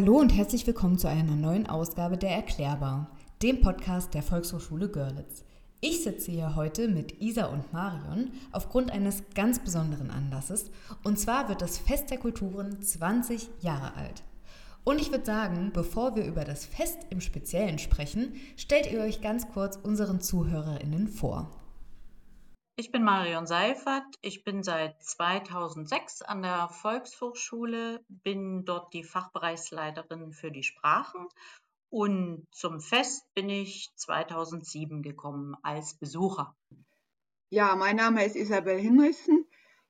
Hallo und herzlich willkommen zu einer neuen Ausgabe der Erklärbar, dem Podcast der Volkshochschule Görlitz. Ich sitze hier heute mit Isa und Marion aufgrund eines ganz besonderen Anlasses. Und zwar wird das Fest der Kulturen 20 Jahre alt. Und ich würde sagen, bevor wir über das Fest im Speziellen sprechen, stellt ihr euch ganz kurz unseren ZuhörerInnen vor. Ich bin Marion Seifert. Ich bin seit 2006 an der Volkshochschule, bin dort die Fachbereichsleiterin für die Sprachen und zum Fest bin ich 2007 gekommen als Besucher. Ja, mein Name ist Isabel Hinrichsen.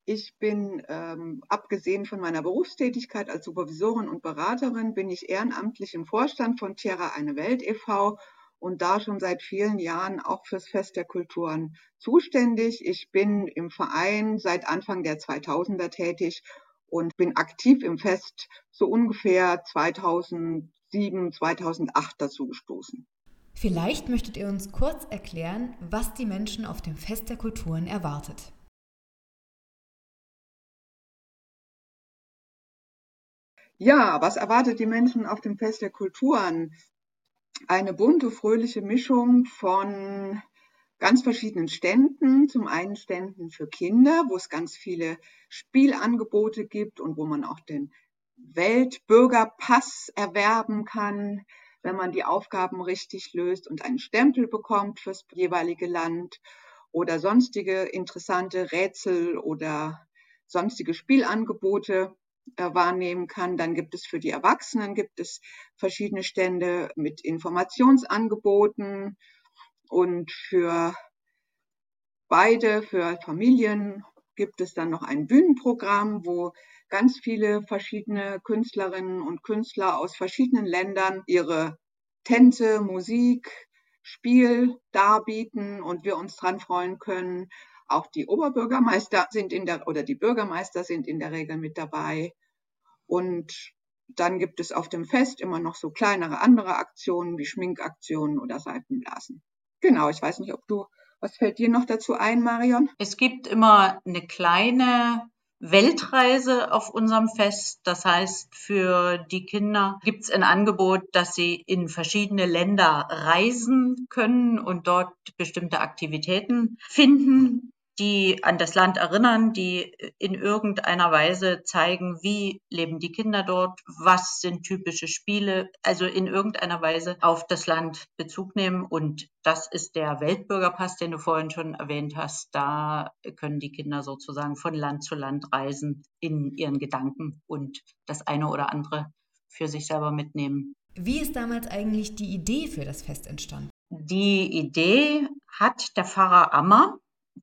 Ich bin, ähm, abgesehen von meiner Berufstätigkeit als Supervisorin und Beraterin, bin ich ehrenamtlich im Vorstand von Tierra Eine Welt e.V. und da schon seit vielen Jahren auch fürs Fest der Kulturen zuständig. Ich bin im Verein seit Anfang der 2000er tätig und bin aktiv im Fest so ungefähr 2000 2007, 2008 dazu gestoßen. Vielleicht möchtet ihr uns kurz erklären, was die Menschen auf dem Fest der Kulturen erwartet. Ja, was erwartet die Menschen auf dem Fest der Kulturen? Eine bunte, fröhliche Mischung von ganz verschiedenen Ständen. Zum einen Ständen für Kinder, wo es ganz viele Spielangebote gibt und wo man auch den Weltbürgerpass erwerben kann, wenn man die Aufgaben richtig löst und einen Stempel bekommt fürs jeweilige Land oder sonstige interessante Rätsel oder sonstige Spielangebote wahrnehmen kann. Dann gibt es für die Erwachsenen gibt es verschiedene Stände mit Informationsangeboten und für beide, für Familien gibt es dann noch ein Bühnenprogramm, wo ganz viele verschiedene Künstlerinnen und Künstler aus verschiedenen Ländern ihre Tänze, Musik, Spiel darbieten und wir uns dran freuen können. Auch die Oberbürgermeister sind in der oder die Bürgermeister sind in der Regel mit dabei. Und dann gibt es auf dem Fest immer noch so kleinere andere Aktionen wie Schminkaktionen oder Seifenblasen. Genau, ich weiß nicht, ob du, was fällt dir noch dazu ein, Marion? Es gibt immer eine kleine Weltreise auf unserem Fest. Das heißt, für die Kinder gibt es ein Angebot, dass sie in verschiedene Länder reisen können und dort bestimmte Aktivitäten finden die an das Land erinnern, die in irgendeiner Weise zeigen, wie leben die Kinder dort, was sind typische Spiele, also in irgendeiner Weise auf das Land Bezug nehmen. Und das ist der Weltbürgerpass, den du vorhin schon erwähnt hast. Da können die Kinder sozusagen von Land zu Land reisen in ihren Gedanken und das eine oder andere für sich selber mitnehmen. Wie ist damals eigentlich die Idee für das Fest entstanden? Die Idee hat der Pfarrer Ammer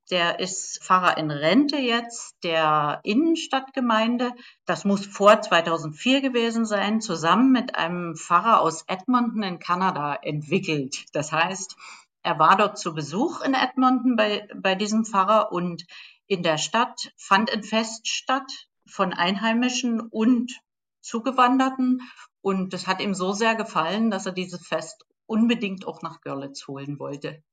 der ist Pfarrer in Rente jetzt der Innenstadtgemeinde. Das muss vor 2004 gewesen sein, zusammen mit einem Pfarrer aus Edmonton in Kanada entwickelt. Das heißt, er war dort zu Besuch in Edmonton bei, bei diesem Pfarrer und in der Stadt fand ein Fest statt von Einheimischen und Zugewanderten. Und das hat ihm so sehr gefallen, dass er dieses Fest unbedingt auch nach Görlitz holen wollte.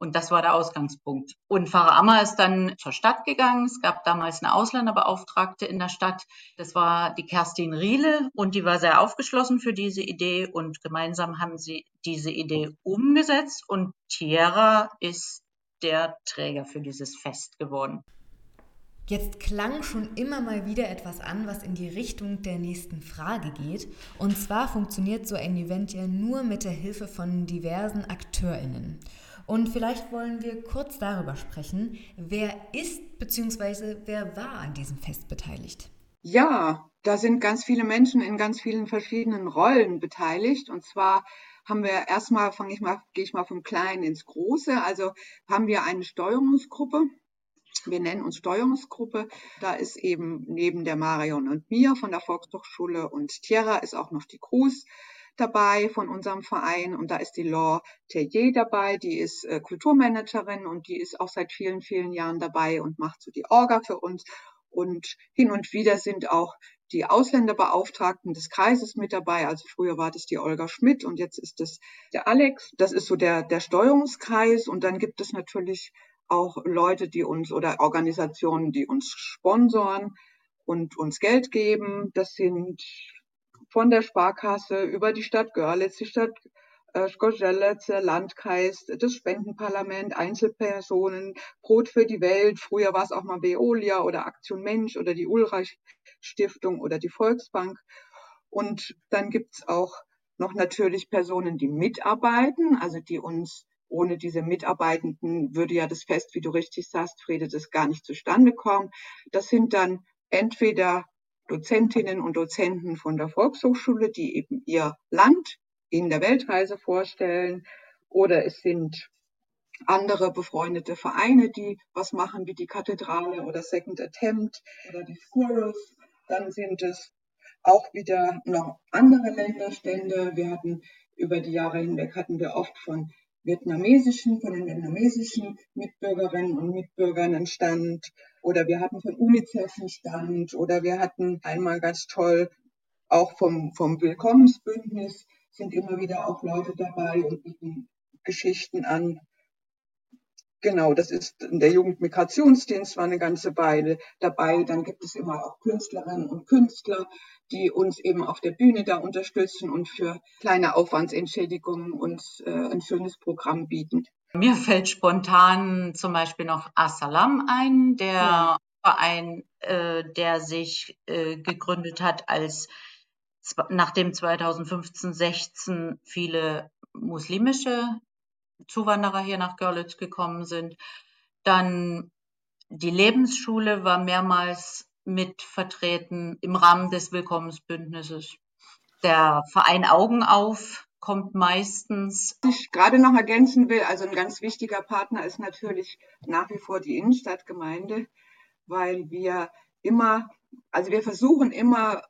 Und das war der Ausgangspunkt. Und Pfarrer Ammer ist dann zur Stadt gegangen. Es gab damals eine Ausländerbeauftragte in der Stadt. Das war die Kerstin Riele und die war sehr aufgeschlossen für diese Idee und gemeinsam haben sie diese Idee umgesetzt und Tierra ist der Träger für dieses Fest geworden. Jetzt klang schon immer mal wieder etwas an, was in die Richtung der nächsten Frage geht. Und zwar funktioniert so ein Event ja nur mit der Hilfe von diversen AkteurInnen. Und vielleicht wollen wir kurz darüber sprechen, wer ist bzw. wer war an diesem Fest beteiligt? Ja, da sind ganz viele Menschen in ganz vielen verschiedenen Rollen beteiligt. Und zwar haben wir erstmal, fange ich mal, gehe ich mal vom Kleinen ins Große. Also haben wir eine Steuerungsgruppe. Wir nennen uns Steuerungsgruppe. Da ist eben neben der Marion und mir von der Volkshochschule und Tierra ist auch noch die Cruz dabei von unserem Verein und da ist die Laure Tellier dabei, die ist äh, Kulturmanagerin und die ist auch seit vielen, vielen Jahren dabei und macht so die Orga für uns. Und hin und wieder sind auch die Ausländerbeauftragten des Kreises mit dabei. Also früher war das die Olga Schmidt und jetzt ist das der Alex. Das ist so der, der Steuerungskreis. Und dann gibt es natürlich auch Leute, die uns oder Organisationen, die uns sponsoren und uns Geld geben. Das sind von der Sparkasse über die Stadt Görlitz, die Stadt äh, Skojelec, der Landkreis, das Spendenparlament, Einzelpersonen, Brot für die Welt, früher war es auch mal Veolia oder Aktion Mensch oder die Ulreich Stiftung oder die Volksbank. Und dann gibt's auch noch natürlich Personen, die mitarbeiten, also die uns ohne diese Mitarbeitenden würde ja das Fest, wie du richtig sagst, Friede, das gar nicht zustande kommen. Das sind dann entweder Dozentinnen und Dozenten von der Volkshochschule, die eben ihr Land in der Weltreise vorstellen, oder es sind andere befreundete Vereine, die was machen, wie die Kathedrale oder Second Attempt oder die Squirrels. Dann sind es auch wieder noch andere Länderstände. Wir hatten über die Jahre hinweg hatten wir oft von vietnamesischen, von den vietnamesischen Mitbürgerinnen und Mitbürgern einen Stand oder wir hatten von UNICEF einen Stand oder wir hatten einmal ganz toll auch vom, vom Willkommensbündnis sind immer wieder auch Leute dabei und bieten Geschichten an. Genau, das ist der Jugendmigrationsdienst war eine ganze Weile dabei. Dann gibt es immer auch Künstlerinnen und Künstler, die uns eben auf der Bühne da unterstützen und für kleine Aufwandsentschädigungen uns äh, ein schönes Programm bieten. Mir fällt spontan zum Beispiel noch Assalam ein, der ja. Verein, äh, der sich äh, gegründet hat, als nachdem 2015, 16 viele muslimische Zuwanderer hier nach Görlitz gekommen sind. Dann die Lebensschule war mehrmals mit vertreten im Rahmen des Willkommensbündnisses. Der Verein Augen auf kommt meistens. Was ich gerade noch ergänzen will, also ein ganz wichtiger Partner ist natürlich nach wie vor die Innenstadtgemeinde, weil wir immer, also wir versuchen immer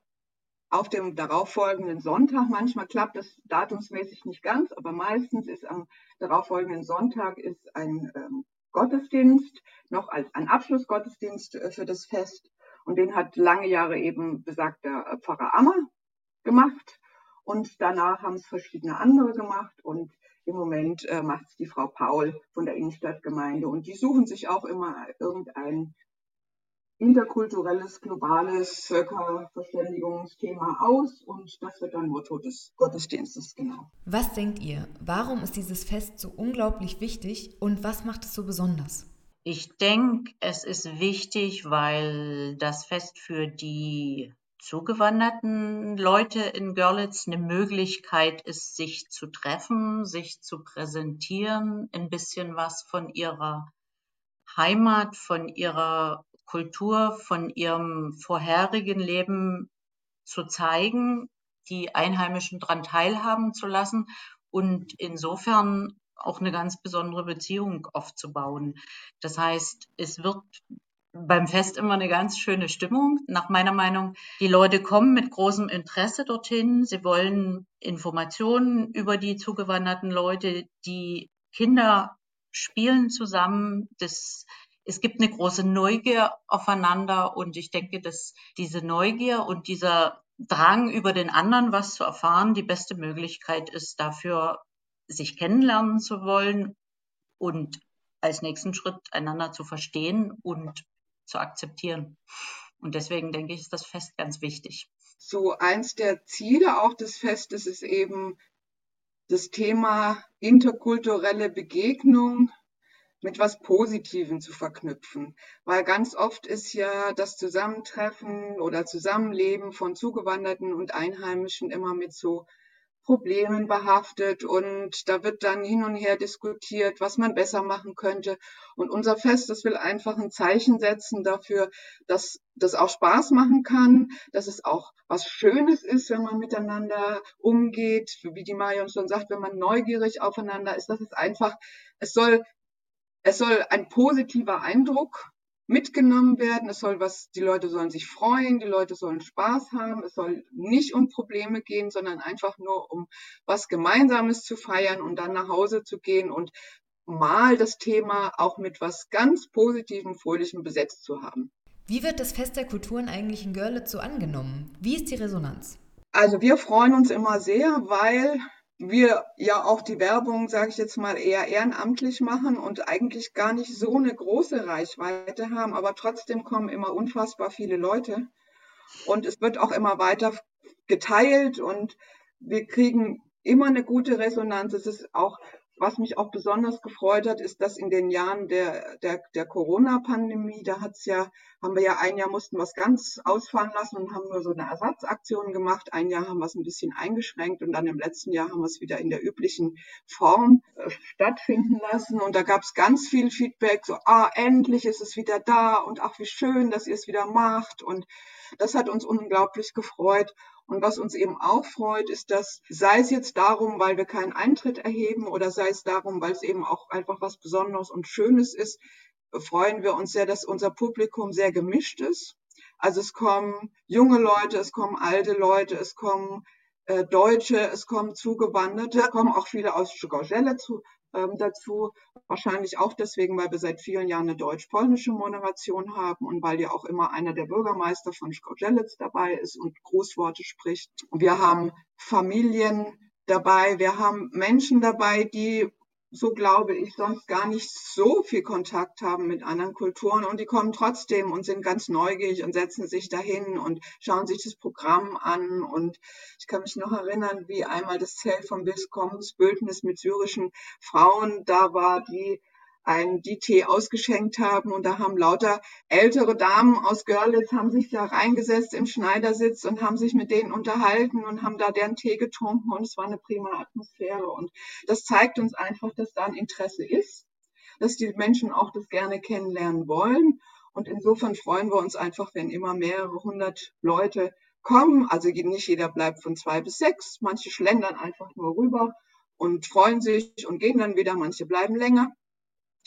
auf dem darauffolgenden Sonntag, manchmal klappt das datumsmäßig nicht ganz, aber meistens ist am darauffolgenden Sonntag ist ein ähm, Gottesdienst, noch als ein Abschlussgottesdienst äh, für das Fest. Und den hat lange Jahre eben besagter äh, Pfarrer Ammer gemacht. Und danach haben es verschiedene andere gemacht. Und im Moment äh, macht es die Frau Paul von der Innenstadtgemeinde. Und die suchen sich auch immer irgendein interkulturelles, globales Völkerverständigungsthema aus und das wird dann Motto des Gottesdienstes, genau. Was denkt ihr? Warum ist dieses Fest so unglaublich wichtig und was macht es so besonders? Ich denke, es ist wichtig, weil das Fest für die zugewanderten Leute in Görlitz eine Möglichkeit ist, sich zu treffen, sich zu präsentieren, ein bisschen was von ihrer Heimat, von ihrer Kultur, von ihrem vorherigen Leben zu zeigen, die Einheimischen daran teilhaben zu lassen und insofern auch eine ganz besondere Beziehung aufzubauen. Das heißt, es wird beim Fest immer eine ganz schöne Stimmung. Nach meiner Meinung, die Leute kommen mit großem Interesse dorthin. Sie wollen Informationen über die zugewanderten Leute. Die Kinder spielen zusammen. Das, es gibt eine große Neugier aufeinander und ich denke, dass diese Neugier und dieser Drang über den anderen was zu erfahren die beste Möglichkeit ist dafür, sich kennenlernen zu wollen und als nächsten Schritt einander zu verstehen und zu akzeptieren. Und deswegen denke ich, ist das Fest ganz wichtig. So eins der Ziele auch des Festes ist eben das Thema interkulturelle Begegnung mit was Positivem zu verknüpfen. Weil ganz oft ist ja das Zusammentreffen oder Zusammenleben von Zugewanderten und Einheimischen immer mit so Problemen behaftet und da wird dann hin und her diskutiert, was man besser machen könnte. Und unser Fest, das will einfach ein Zeichen setzen dafür, dass das auch Spaß machen kann, dass es auch was Schönes ist, wenn man miteinander umgeht, wie die Marion schon sagt, wenn man neugierig aufeinander ist, dass es einfach, es soll, es soll ein positiver Eindruck mitgenommen werden. Es soll was, die Leute sollen sich freuen, die Leute sollen Spaß haben. Es soll nicht um Probleme gehen, sondern einfach nur um was Gemeinsames zu feiern und dann nach Hause zu gehen und mal das Thema auch mit was ganz Positivem, Fröhlichem besetzt zu haben. Wie wird das Fest der Kulturen eigentlich in Görlitz so angenommen? Wie ist die Resonanz? Also wir freuen uns immer sehr, weil wir ja auch die Werbung, sage ich jetzt mal, eher ehrenamtlich machen und eigentlich gar nicht so eine große Reichweite haben, aber trotzdem kommen immer unfassbar viele Leute und es wird auch immer weiter geteilt und wir kriegen immer eine gute Resonanz. Es ist auch was mich auch besonders gefreut hat, ist, dass in den Jahren der, der, der Corona-Pandemie, da hat's ja, haben wir ja ein Jahr mussten es ganz ausfallen lassen und haben nur so eine Ersatzaktion gemacht. Ein Jahr haben wir es ein bisschen eingeschränkt und dann im letzten Jahr haben wir es wieder in der üblichen Form äh, stattfinden lassen. Und da gab es ganz viel Feedback, so, ah, endlich ist es wieder da und ach, wie schön, dass ihr es wieder macht. Und das hat uns unglaublich gefreut. Und was uns eben auch freut, ist, dass sei es jetzt darum, weil wir keinen Eintritt erheben oder sei es darum, weil es eben auch einfach was Besonderes und Schönes ist, freuen wir uns sehr, dass unser Publikum sehr gemischt ist. Also es kommen junge Leute, es kommen alte Leute, es kommen äh, Deutsche, es kommen Zugewanderte, es kommen auch viele aus Gorgelle zu, ähm, dazu. Wahrscheinlich auch deswegen, weil wir seit vielen Jahren eine deutsch-polnische Moderation haben und weil ja auch immer einer der Bürgermeister von Skorzelec dabei ist und Grußworte spricht. Wir haben Familien dabei, wir haben Menschen dabei, die so glaube ich, sonst gar nicht so viel Kontakt haben mit anderen Kulturen. Und die kommen trotzdem und sind ganz neugierig und setzen sich dahin und schauen sich das Programm an. Und ich kann mich noch erinnern, wie einmal das Zelt von Biskoms Bildnis mit syrischen Frauen da war, die ein DT ausgeschenkt haben. Und da haben lauter ältere Damen aus Görlitz haben sich da reingesetzt im Schneidersitz und haben sich mit denen unterhalten und haben da deren Tee getrunken. Und es war eine prima Atmosphäre. Und das zeigt uns einfach, dass da ein Interesse ist, dass die Menschen auch das gerne kennenlernen wollen. Und insofern freuen wir uns einfach, wenn immer mehrere hundert Leute kommen. Also nicht jeder bleibt von zwei bis sechs, manche schlendern einfach nur rüber und freuen sich und gehen dann wieder, manche bleiben länger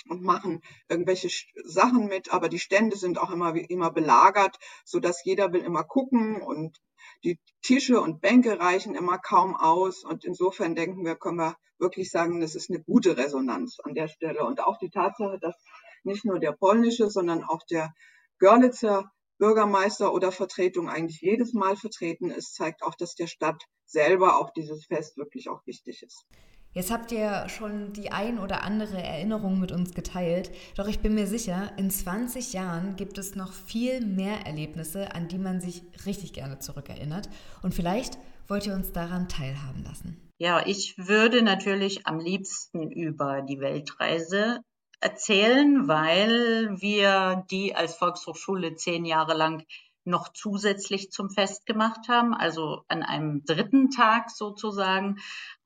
und machen irgendwelche Sachen mit, aber die Stände sind auch immer, immer belagert, so dass jeder will immer gucken und die Tische und Bänke reichen immer kaum aus und insofern denken wir, können wir wirklich sagen, das ist eine gute Resonanz an der Stelle und auch die Tatsache, dass nicht nur der polnische, sondern auch der Görlitzer Bürgermeister oder Vertretung eigentlich jedes Mal vertreten ist, zeigt auch, dass der Stadt selber auch dieses Fest wirklich auch wichtig ist. Jetzt habt ihr schon die ein oder andere Erinnerung mit uns geteilt, doch ich bin mir sicher, in 20 Jahren gibt es noch viel mehr Erlebnisse, an die man sich richtig gerne zurückerinnert. Und vielleicht wollt ihr uns daran teilhaben lassen. Ja, ich würde natürlich am liebsten über die Weltreise erzählen, weil wir die als Volkshochschule zehn Jahre lang noch zusätzlich zum Fest gemacht haben. Also an einem dritten Tag sozusagen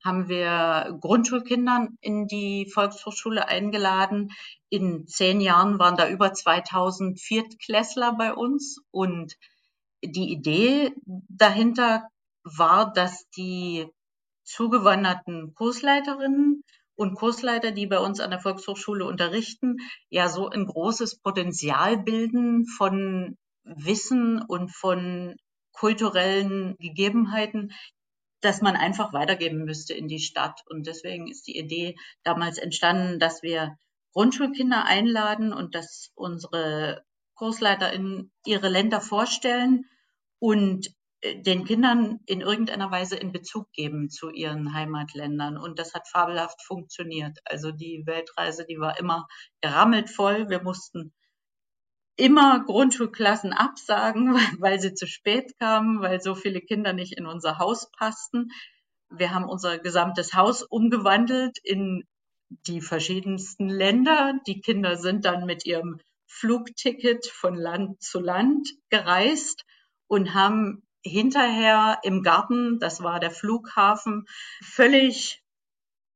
haben wir Grundschulkindern in die Volkshochschule eingeladen. In zehn Jahren waren da über 2000 Viertklässler bei uns und die Idee dahinter war, dass die zugewanderten Kursleiterinnen und Kursleiter, die bei uns an der Volkshochschule unterrichten, ja so ein großes Potenzial bilden von Wissen und von kulturellen Gegebenheiten, dass man einfach weitergeben müsste in die Stadt. Und deswegen ist die Idee damals entstanden, dass wir Grundschulkinder einladen und dass unsere KursleiterInnen ihre Länder vorstellen und äh, den Kindern in irgendeiner Weise in Bezug geben zu ihren Heimatländern. Und das hat fabelhaft funktioniert. Also die Weltreise, die war immer gerammelt voll. Wir mussten immer Grundschulklassen absagen, weil sie zu spät kamen, weil so viele Kinder nicht in unser Haus passten. Wir haben unser gesamtes Haus umgewandelt in die verschiedensten Länder. Die Kinder sind dann mit ihrem Flugticket von Land zu Land gereist und haben hinterher im Garten, das war der Flughafen, völlig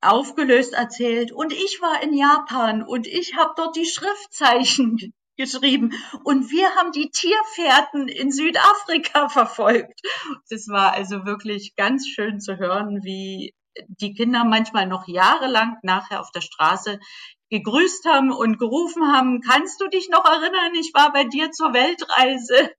aufgelöst erzählt. Und ich war in Japan und ich habe dort die Schriftzeichen geschrieben. Und wir haben die Tierfährten in Südafrika verfolgt. Das war also wirklich ganz schön zu hören, wie die Kinder manchmal noch jahrelang nachher auf der Straße gegrüßt haben und gerufen haben, kannst du dich noch erinnern, ich war bei dir zur Weltreise.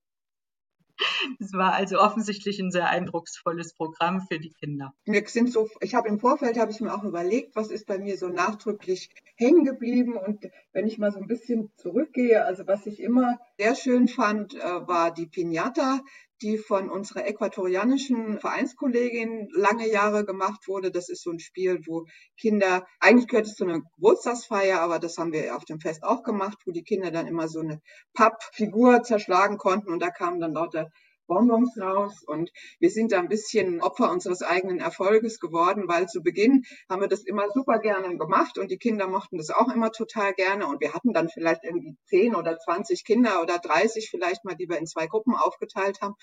Es war also offensichtlich ein sehr eindrucksvolles Programm für die Kinder. Mir sind so, ich habe im Vorfeld habe ich mir auch überlegt, was ist bei mir so nachdrücklich hängen geblieben und wenn ich mal so ein bisschen zurückgehe, also was ich immer sehr schön fand, äh, war die Pinata, die von unserer äquatorianischen Vereinskollegin lange Jahre gemacht wurde. Das ist so ein Spiel, wo Kinder, eigentlich gehört es zu einer Geburtstagsfeier, aber das haben wir auf dem Fest auch gemacht, wo die Kinder dann immer so eine Pappfigur zerschlagen konnten und da kamen dann lauter Bonbons raus und wir sind da ein bisschen Opfer unseres eigenen Erfolges geworden, weil zu Beginn haben wir das immer super gerne gemacht und die Kinder mochten das auch immer total gerne und wir hatten dann vielleicht irgendwie 10 oder 20 Kinder oder 30 vielleicht mal, die wir in zwei Gruppen aufgeteilt haben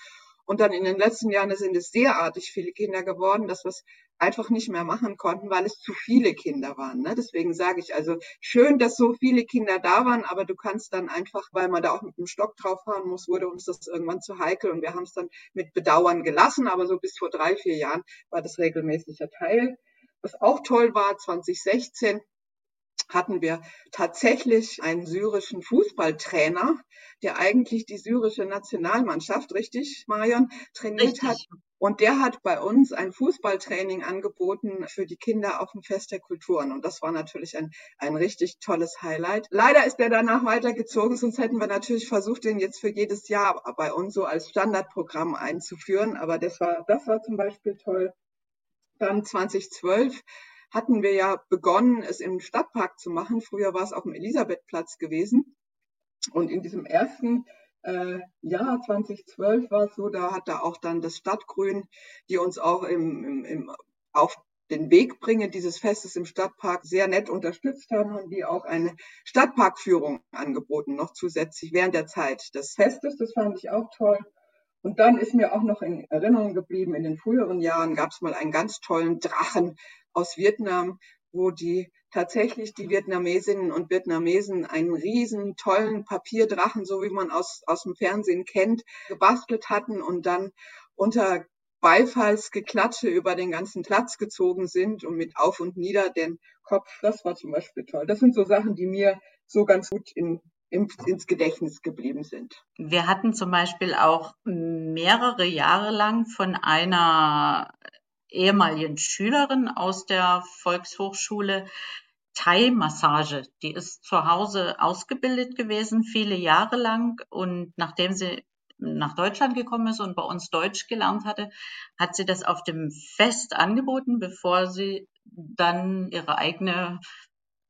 und dann in den letzten Jahren sind es derartig viele Kinder geworden, dass wir es einfach nicht mehr machen konnten, weil es zu viele Kinder waren. Ne? Deswegen sage ich also, schön, dass so viele Kinder da waren, aber du kannst dann einfach, weil man da auch mit dem Stock drauf fahren muss, wurde uns das irgendwann zu heikel und wir haben es dann mit Bedauern gelassen, aber so bis vor drei, vier Jahren war das regelmäßiger Teil. Was auch toll war, 2016 hatten wir tatsächlich einen syrischen Fußballtrainer, der eigentlich die syrische Nationalmannschaft, richtig, Marion, trainiert richtig. hat. Und der hat bei uns ein Fußballtraining angeboten für die Kinder auf dem Fest der Kulturen. Und das war natürlich ein, ein richtig tolles Highlight. Leider ist er danach weitergezogen, sonst hätten wir natürlich versucht, den jetzt für jedes Jahr bei uns so als Standardprogramm einzuführen. Aber das war, das war zum Beispiel toll. Dann 2012 hatten wir ja begonnen, es im Stadtpark zu machen. Früher war es auf dem Elisabethplatz gewesen. Und in diesem ersten äh, Jahr 2012 war es so, da hat da auch dann das Stadtgrün, die uns auch im, im, im, auf den Weg bringen dieses Festes im Stadtpark sehr nett unterstützt haben, haben die auch eine Stadtparkführung angeboten, noch zusätzlich während der Zeit des Festes. Das fand ich auch toll. Und dann ist mir auch noch in Erinnerung geblieben, in den früheren Jahren gab es mal einen ganz tollen Drachen aus Vietnam, wo die tatsächlich die Vietnamesinnen und Vietnamesen einen riesen tollen Papierdrachen, so wie man aus, aus dem Fernsehen kennt, gebastelt hatten und dann unter Beifallsgeklatsche über den ganzen Platz gezogen sind und mit auf und nieder den Kopf. Das war zum Beispiel toll. Das sind so Sachen, die mir so ganz gut in, ins Gedächtnis geblieben sind. Wir hatten zum Beispiel auch mehrere Jahre lang von einer ehemaligen Schülerin aus der Volkshochschule Thai-Massage. Die ist zu Hause ausgebildet gewesen, viele Jahre lang. Und nachdem sie nach Deutschland gekommen ist und bei uns Deutsch gelernt hatte, hat sie das auf dem Fest angeboten, bevor sie dann ihre eigene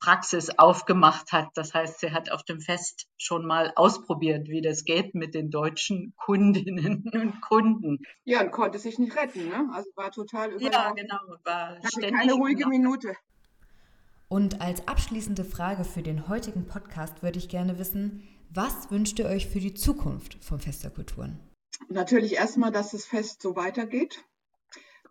Praxis aufgemacht hat. Das heißt, sie hat auf dem Fest schon mal ausprobiert, wie das geht mit den deutschen Kundinnen und Kunden. Ja, und konnte sich nicht retten, ne? Also war total überrascht. Ja, genau. War ständig keine ruhige Minute. Und als abschließende Frage für den heutigen Podcast würde ich gerne wissen, was wünscht ihr euch für die Zukunft vom Fest der Kulturen? Natürlich erstmal, dass das Fest so weitergeht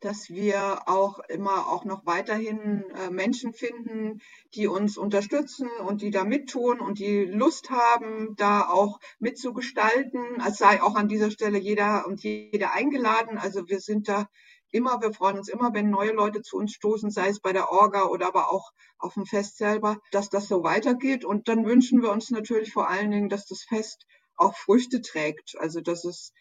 dass wir auch immer auch noch weiterhin äh, Menschen finden, die uns unterstützen und die da mittun und die Lust haben, da auch mitzugestalten. Es sei auch an dieser Stelle jeder und jede eingeladen. Also wir sind da immer, wir freuen uns immer, wenn neue Leute zu uns stoßen, sei es bei der Orga oder aber auch auf dem Fest selber, dass das so weitergeht. Und dann wünschen wir uns natürlich vor allen Dingen, dass das Fest auch Früchte trägt. Also dass es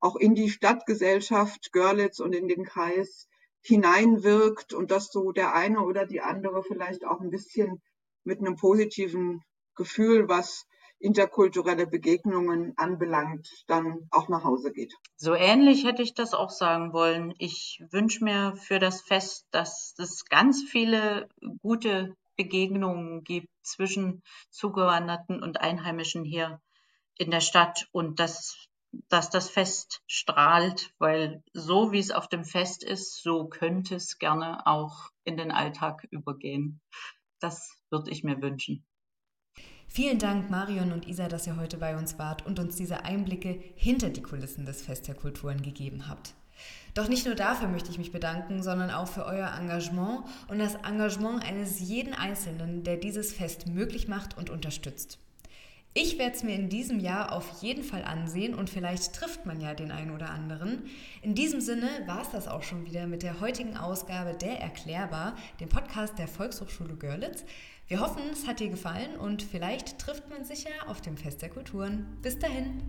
auch in die Stadtgesellschaft Görlitz und in den Kreis hineinwirkt und dass so der eine oder die andere vielleicht auch ein bisschen mit einem positiven Gefühl, was interkulturelle Begegnungen anbelangt, dann auch nach Hause geht. So ähnlich hätte ich das auch sagen wollen. Ich wünsche mir für das Fest, dass es ganz viele gute Begegnungen gibt zwischen Zugewanderten und Einheimischen hier in der Stadt und dass dass das Fest strahlt, weil so wie es auf dem Fest ist, so könnte es gerne auch in den Alltag übergehen. Das würde ich mir wünschen. Vielen Dank, Marion und Isa, dass ihr heute bei uns wart und uns diese Einblicke hinter die Kulissen des Fest der Kulturen gegeben habt. Doch nicht nur dafür möchte ich mich bedanken, sondern auch für euer Engagement und das Engagement eines jeden Einzelnen, der dieses Fest möglich macht und unterstützt. Ich werde es mir in diesem Jahr auf jeden Fall ansehen und vielleicht trifft man ja den einen oder anderen. In diesem Sinne war es das auch schon wieder mit der heutigen Ausgabe der Erklärbar, dem Podcast der Volkshochschule Görlitz. Wir hoffen, es hat dir gefallen und vielleicht trifft man sich ja auf dem Fest der Kulturen. Bis dahin.